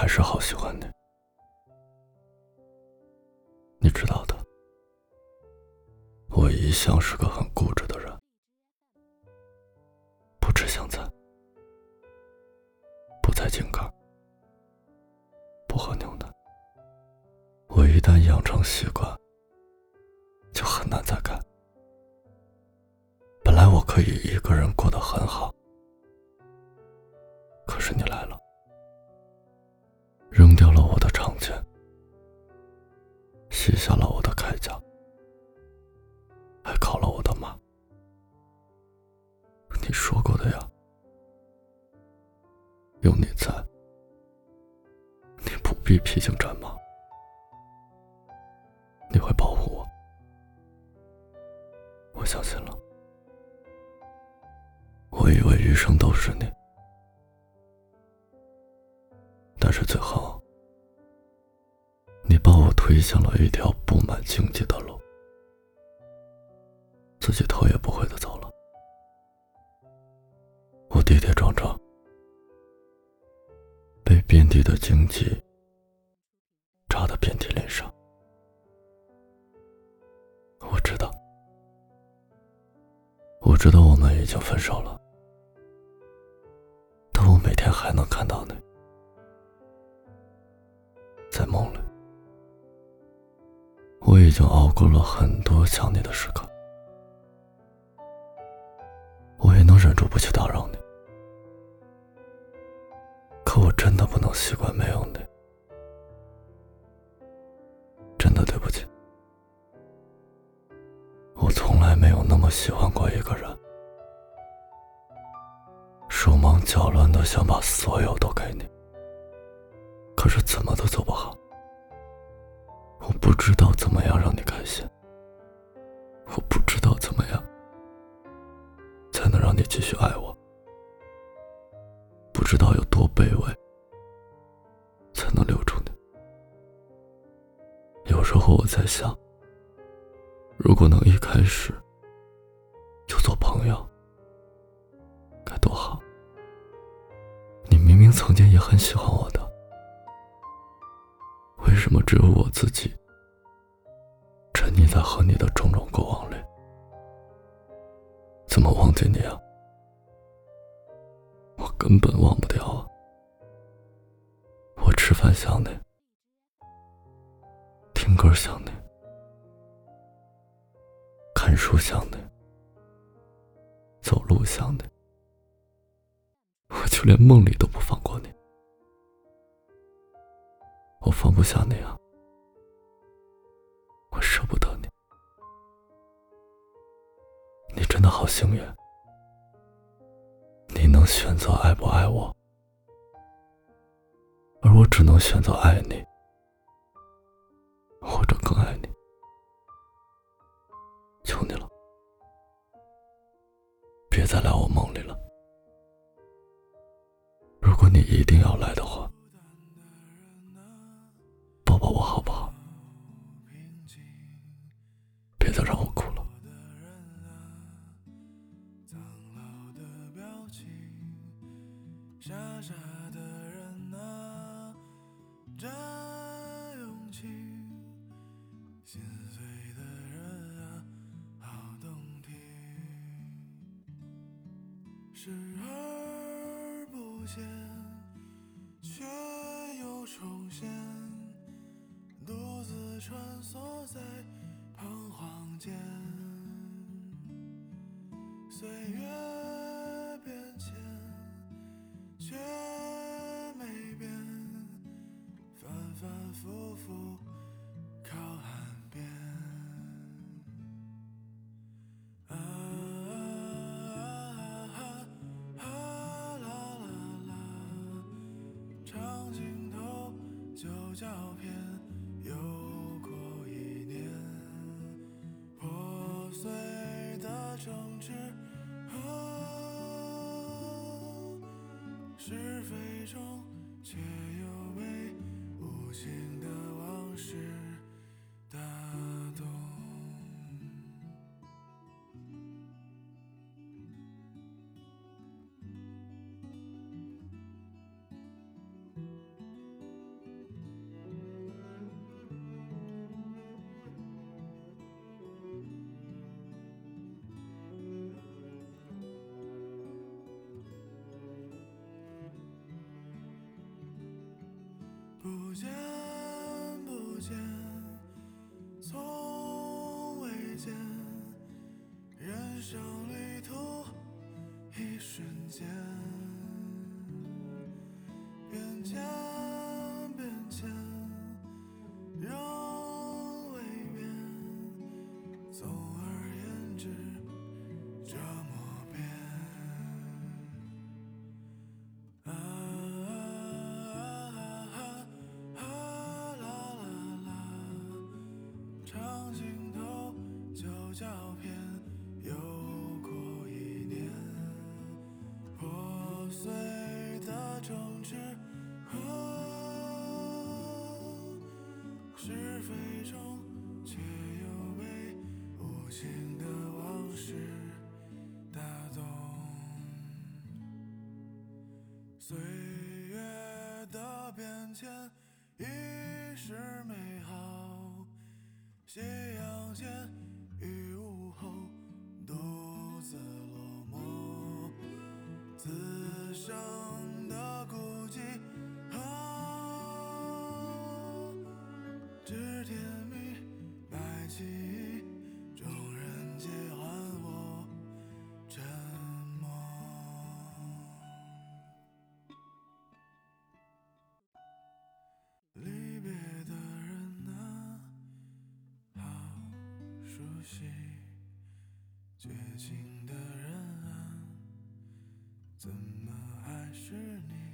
还是好喜欢你。你知道的，我一向是个很固执的人，不吃香菜，不踩井盖，不喝牛奶。我一旦养成习惯，就很难再改。本来我可以一个人过得很好。有你在，你不必披荆斩马，你会保护我。我相信了，我以为余生都是你。但是最后，你把我推向了一条布满荆棘的路，自己头也不回的走了。你的经济扎得遍体鳞伤。我知道，我知道我们已经分手了，但我每天还能看到你。在梦里，我已经熬过了很多想你的时刻，习惯没有你，真的对不起。我从来没有那么喜欢过一个人，手忙脚乱的想把所有都给你。可是怎么都做不好，我不知道怎么样让你开心，我不知道怎么样才能让你继续爱我，不知道有多卑微时候我在想，如果能一开始就做朋友，该多好。你明明曾经也很喜欢我的。为什么只有我自己沉溺在和你的种种过往里？怎么忘记你啊？我根本忘不掉啊！我吃饭想你，歌想你，看书想你，走路想你，我就连梦里都不放过你。我放不下你啊，我舍不得你。你真的好幸运，你能选择爱不爱我，而我只能选择爱你，再来我梦里了。如果你一定要来的话，抱抱我好不好？别再让我哭了。傻傻的。视而不见，却又重现，独自穿梭在彷徨间，岁月镜头旧照片又过一年，破碎的争执和是非中，却又被无情的往事。不见不见，从未见，人生旅途一瞬间，镜头旧照片又过一年，破碎的城池和是非中，却又被无情的往事打动。岁月的变迁已是美生的孤寂啊，知天命白起，众人皆还我沉默。离别的人啊，好熟悉；绝情的人，怎么还是你？